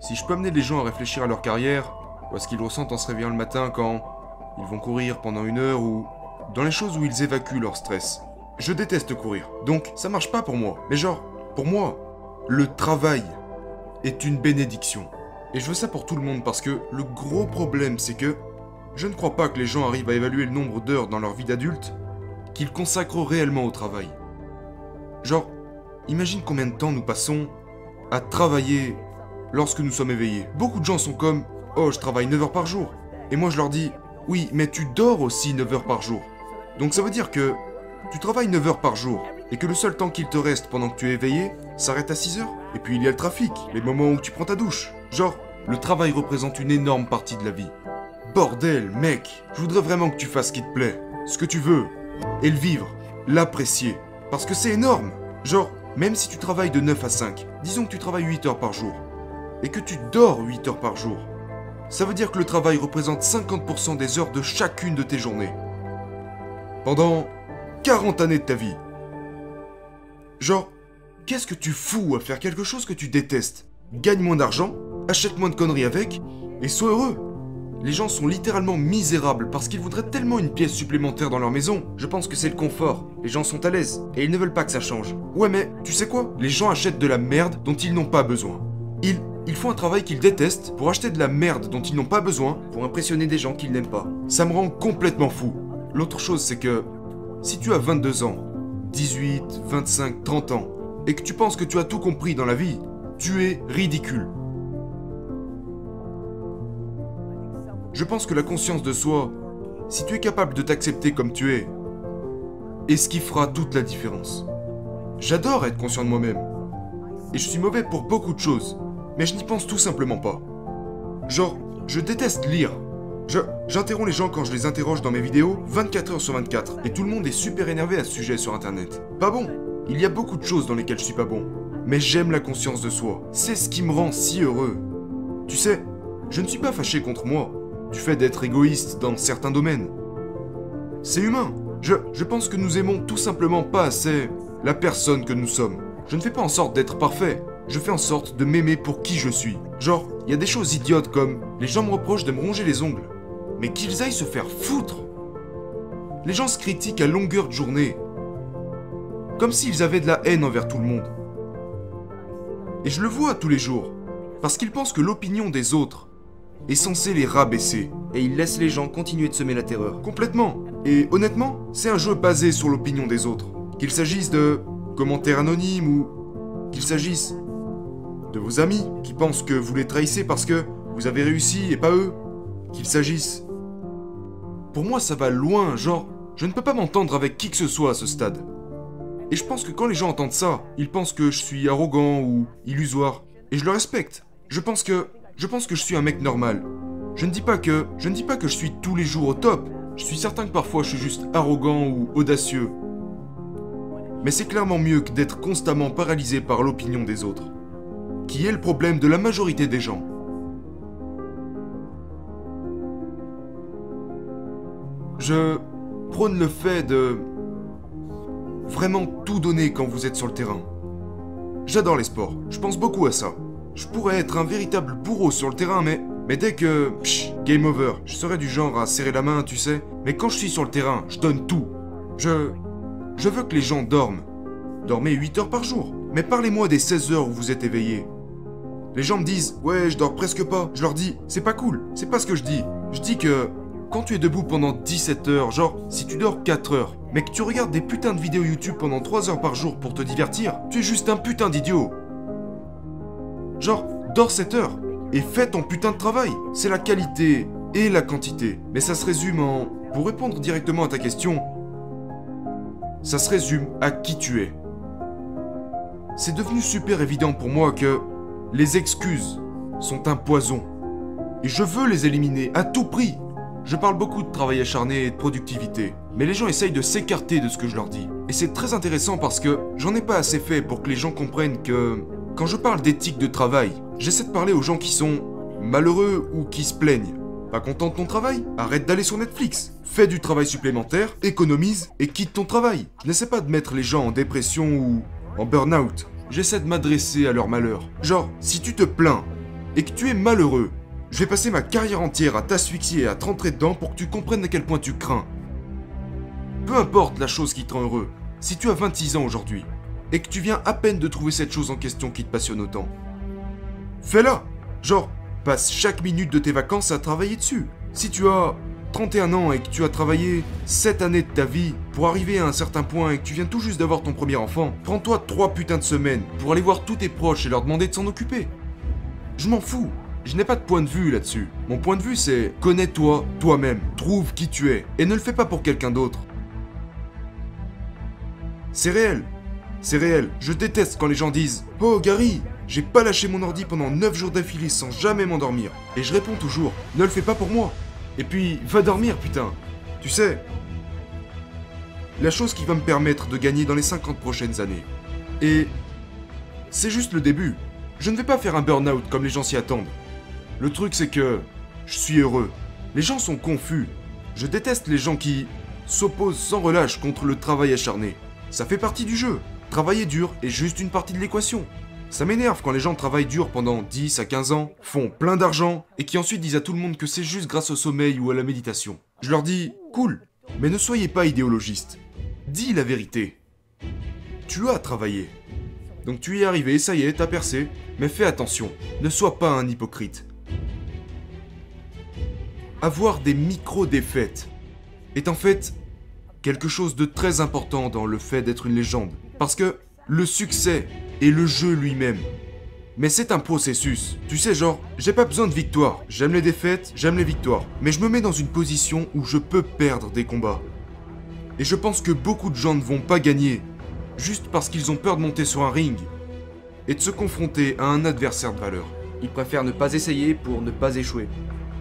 Si je peux amener les gens à réfléchir à leur carrière, à ce qu'ils ressentent en se réveillant le matin quand ils vont courir pendant une heure ou dans les choses où ils évacuent leur stress. Je déteste courir, donc ça marche pas pour moi. Mais genre, pour moi, le travail est une bénédiction. Et je veux ça pour tout le monde parce que le gros problème c'est que je ne crois pas que les gens arrivent à évaluer le nombre d'heures dans leur vie d'adulte qu'ils consacrent réellement au travail. Genre, imagine combien de temps nous passons à travailler lorsque nous sommes éveillés. Beaucoup de gens sont comme Oh, je travaille 9 heures par jour. Et moi je leur dis Oui, mais tu dors aussi 9 heures par jour. Donc ça veut dire que tu travailles 9 heures par jour et que le seul temps qu'il te reste pendant que tu es éveillé s'arrête à 6 heures. Et puis il y a le trafic, les moments où tu prends ta douche. Genre, le travail représente une énorme partie de la vie. Bordel, mec, je voudrais vraiment que tu fasses ce qui te plaît, ce que tu veux, et le vivre, l'apprécier. Parce que c'est énorme. Genre, même si tu travailles de 9 à 5, disons que tu travailles 8 heures par jour, et que tu dors 8 heures par jour, ça veut dire que le travail représente 50% des heures de chacune de tes journées. Pendant 40 années de ta vie. Genre, qu'est-ce que tu fous à faire quelque chose que tu détestes? Gagne moins d'argent, achète moins de conneries avec, et sois heureux. Les gens sont littéralement misérables parce qu'ils voudraient tellement une pièce supplémentaire dans leur maison. Je pense que c'est le confort. Les gens sont à l'aise et ils ne veulent pas que ça change. Ouais mais, tu sais quoi? Les gens achètent de la merde dont ils n'ont pas besoin. Ils, ils font un travail qu'ils détestent pour acheter de la merde dont ils n'ont pas besoin pour impressionner des gens qu'ils n'aiment pas. Ça me rend complètement fou. L'autre chose c'est que, si tu as 22 ans, 18, 25, 30 ans, et que tu penses que tu as tout compris dans la vie, tu es ridicule. Je pense que la conscience de soi, si tu es capable de t'accepter comme tu es, est ce qui fera toute la différence. J'adore être conscient de moi-même. Et je suis mauvais pour beaucoup de choses, mais je n'y pense tout simplement pas. Genre, je déteste lire. J'interromps les gens quand je les interroge dans mes vidéos 24 heures sur 24, et tout le monde est super énervé à ce sujet sur internet. Pas bon Il y a beaucoup de choses dans lesquelles je suis pas bon, mais j'aime la conscience de soi. C'est ce qui me rend si heureux. Tu sais, je ne suis pas fâché contre moi, du fait d'être égoïste dans certains domaines. C'est humain. Je, je pense que nous aimons tout simplement pas assez la personne que nous sommes. Je ne fais pas en sorte d'être parfait. Je fais en sorte de m'aimer pour qui je suis. Genre, il y a des choses idiotes comme les gens me reprochent de me ronger les ongles. Mais qu'ils aillent se faire foutre. Les gens se critiquent à longueur de journée. Comme s'ils avaient de la haine envers tout le monde. Et je le vois tous les jours. Parce qu'ils pensent que l'opinion des autres est censée les rabaisser. Et il laisse les gens continuer de semer la terreur. Complètement. Et honnêtement, c'est un jeu basé sur l'opinion des autres. Qu'il s'agisse de commentaires anonymes ou qu'il s'agisse de vos amis qui pensent que vous les trahissez parce que vous avez réussi et pas eux. Qu'il s'agisse... Pour moi, ça va loin, genre, je ne peux pas m'entendre avec qui que ce soit à ce stade. Et je pense que quand les gens entendent ça, ils pensent que je suis arrogant ou illusoire. Et je le respecte. Je pense que... Je pense que je suis un mec normal. Je ne dis pas que... Je ne dis pas que je suis tous les jours au top. Je suis certain que parfois je suis juste arrogant ou audacieux. Mais c'est clairement mieux que d'être constamment paralysé par l'opinion des autres. Qui est le problème de la majorité des gens. Je prône le fait de vraiment tout donner quand vous êtes sur le terrain. J'adore les sports, je pense beaucoup à ça. Je pourrais être un véritable bourreau sur le terrain, mais, dès que... Psh, game over, je serais du genre à serrer la main, tu sais. Mais quand je suis sur le terrain, je donne tout. Je... Je veux que les gens dorment. Dormez 8 heures par jour. Mais parlez-moi des 16 heures où vous êtes éveillé. Les gens me disent, ouais, je dors presque pas. Je leur dis, c'est pas cool, c'est pas ce que je dis. Je dis que quand tu es debout pendant 17 heures, genre si tu dors 4 heures, mais que tu regardes des putains de vidéos YouTube pendant 3 heures par jour pour te divertir, tu es juste un putain d'idiot. Genre, dors 7 heures et fais ton putain de travail. C'est la qualité et la quantité. Mais ça se résume en... Pour répondre directement à ta question, ça se résume à qui tu es. C'est devenu super évident pour moi que les excuses sont un poison. Et je veux les éliminer à tout prix. Je parle beaucoup de travail acharné et de productivité, mais les gens essayent de s'écarter de ce que je leur dis. Et c'est très intéressant parce que j'en ai pas assez fait pour que les gens comprennent que quand je parle d'éthique de travail, j'essaie de parler aux gens qui sont malheureux ou qui se plaignent. Pas content de ton travail? Arrête d'aller sur Netflix. Fais du travail supplémentaire, économise et quitte ton travail. Je n'essaie pas de mettre les gens en dépression ou en burn-out. J'essaie de m'adresser à leur malheur. Genre, si tu te plains et que tu es malheureux, je vais passer ma carrière entière à t'asphyxier et à te rentrer dedans pour que tu comprennes à quel point tu crains. Peu importe la chose qui te rend heureux, si tu as 26 ans aujourd'hui, et que tu viens à peine de trouver cette chose en question qui te passionne autant, fais-la Genre, passe chaque minute de tes vacances à travailler dessus. Si tu as 31 ans et que tu as travaillé 7 années de ta vie pour arriver à un certain point et que tu viens tout juste d'avoir ton premier enfant, prends-toi 3 putains de semaines pour aller voir tous tes proches et leur demander de s'en occuper. Je m'en fous. Je n'ai pas de point de vue là-dessus. Mon point de vue c'est connais-toi toi-même, trouve qui tu es et ne le fais pas pour quelqu'un d'autre. C'est réel. C'est réel. Je déteste quand les gens disent Oh Gary, j'ai pas lâché mon ordi pendant 9 jours d'affilée sans jamais m'endormir. Et je réponds toujours Ne le fais pas pour moi. Et puis, va dormir, putain. Tu sais, la chose qui va me permettre de gagner dans les 50 prochaines années. Et c'est juste le début. Je ne vais pas faire un burn-out comme les gens s'y attendent. Le truc c'est que je suis heureux. Les gens sont confus. Je déteste les gens qui s'opposent sans relâche contre le travail acharné. Ça fait partie du jeu. Travailler dur est juste une partie de l'équation. Ça m'énerve quand les gens travaillent dur pendant 10 à 15 ans, font plein d'argent, et qui ensuite disent à tout le monde que c'est juste grâce au sommeil ou à la méditation. Je leur dis, cool, mais ne soyez pas idéologiste. Dis la vérité. Tu as travaillé. Donc tu y es arrivé, ça y est, t'as percé, mais fais attention, ne sois pas un hypocrite. Avoir des micro-défaites est en fait quelque chose de très important dans le fait d'être une légende. Parce que le succès est le jeu lui-même. Mais c'est un processus. Tu sais, genre, j'ai pas besoin de victoire. J'aime les défaites, j'aime les victoires. Mais je me mets dans une position où je peux perdre des combats. Et je pense que beaucoup de gens ne vont pas gagner juste parce qu'ils ont peur de monter sur un ring et de se confronter à un adversaire de valeur. Ils préfèrent ne pas essayer pour ne pas échouer.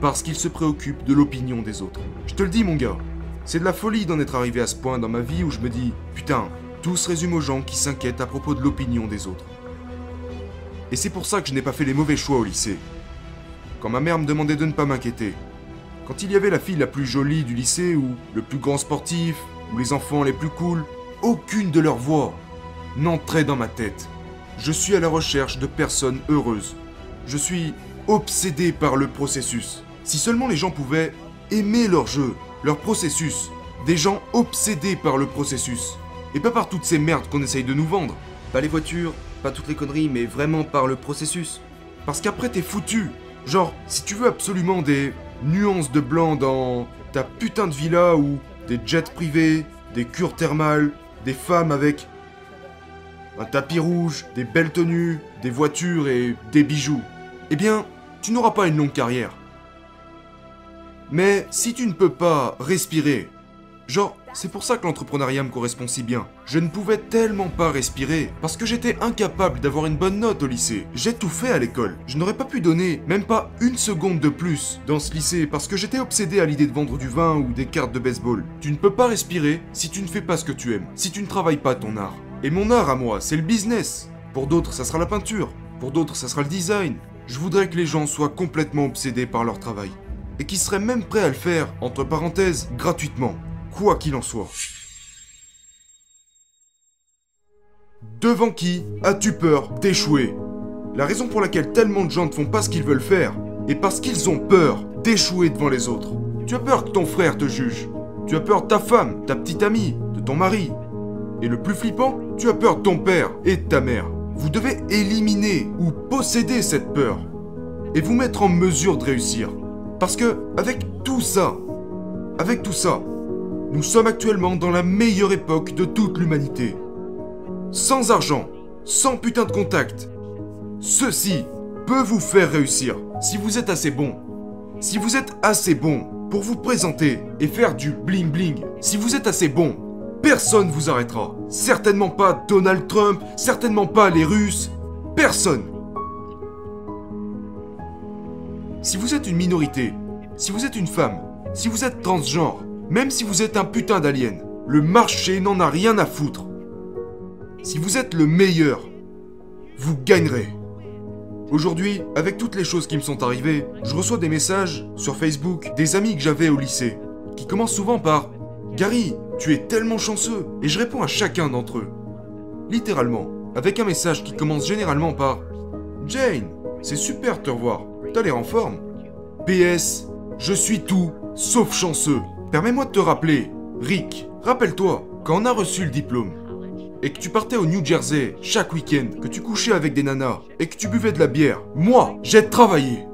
Parce qu'ils se préoccupent de l'opinion des autres. Je te le dis, mon gars, c'est de la folie d'en être arrivé à ce point dans ma vie où je me dis, putain, tout se résume aux gens qui s'inquiètent à propos de l'opinion des autres. Et c'est pour ça que je n'ai pas fait les mauvais choix au lycée. Quand ma mère me demandait de ne pas m'inquiéter, quand il y avait la fille la plus jolie du lycée ou le plus grand sportif ou les enfants les plus cools, aucune de leurs voix n'entrait dans ma tête. Je suis à la recherche de personnes heureuses. Je suis obsédé par le processus. Si seulement les gens pouvaient aimer leur jeu, leur processus, des gens obsédés par le processus, et pas par toutes ces merdes qu'on essaye de nous vendre. Pas les voitures, pas toutes les conneries, mais vraiment par le processus. Parce qu'après t'es foutu. Genre, si tu veux absolument des nuances de blanc dans ta putain de villa ou des jets privés, des cures thermales, des femmes avec un tapis rouge, des belles tenues, des voitures et des bijoux, eh bien, tu n'auras pas une longue carrière. Mais si tu ne peux pas respirer, genre, c'est pour ça que l'entrepreneuriat me correspond si bien. Je ne pouvais tellement pas respirer parce que j'étais incapable d'avoir une bonne note au lycée. J'ai tout fait à l'école. Je n'aurais pas pu donner même pas une seconde de plus dans ce lycée parce que j'étais obsédé à l'idée de vendre du vin ou des cartes de baseball. Tu ne peux pas respirer si tu ne fais pas ce que tu aimes, si tu ne travailles pas ton art. Et mon art à moi, c'est le business. Pour d'autres, ça sera la peinture. Pour d'autres, ça sera le design. Je voudrais que les gens soient complètement obsédés par leur travail. Et qu'ils seraient même prêts à le faire, entre parenthèses, gratuitement quoi qu'il en soit. Devant qui as-tu peur d'échouer? La raison pour laquelle tellement de gens ne font pas ce qu'ils veulent faire est parce qu'ils ont peur d'échouer devant les autres. Tu as peur que ton frère te juge. Tu as peur de ta femme, ta petite amie, de ton mari. Et le plus flippant, tu as peur de ton père et de ta mère. Vous devez éliminer ou posséder cette peur et vous mettre en mesure de réussir. Parce que avec tout ça, avec tout ça, nous sommes actuellement dans la meilleure époque de toute l'humanité. Sans argent, sans putain de contact. Ceci peut vous faire réussir si vous êtes assez bon. Si vous êtes assez bon pour vous présenter et faire du bling bling. Si vous êtes assez bon, personne vous arrêtera. Certainement pas Donald Trump, certainement pas les Russes, personne. Si vous êtes une minorité, si vous êtes une femme, si vous êtes transgenre, même si vous êtes un putain d'alien, le marché n'en a rien à foutre. Si vous êtes le meilleur, vous gagnerez. Aujourd'hui, avec toutes les choses qui me sont arrivées, je reçois des messages sur Facebook des amis que j'avais au lycée, qui commencent souvent par Gary, tu es tellement chanceux, et je réponds à chacun d'entre eux. Littéralement, avec un message qui commence généralement par Jane, c'est super de te revoir. T'as l'air en forme. PS, je suis tout sauf chanceux. Permets-moi de te rappeler, Rick, rappelle-toi, quand on a reçu le diplôme, et que tu partais au New Jersey chaque week-end, que tu couchais avec des nanas, et que tu buvais de la bière, moi, j'ai travaillé.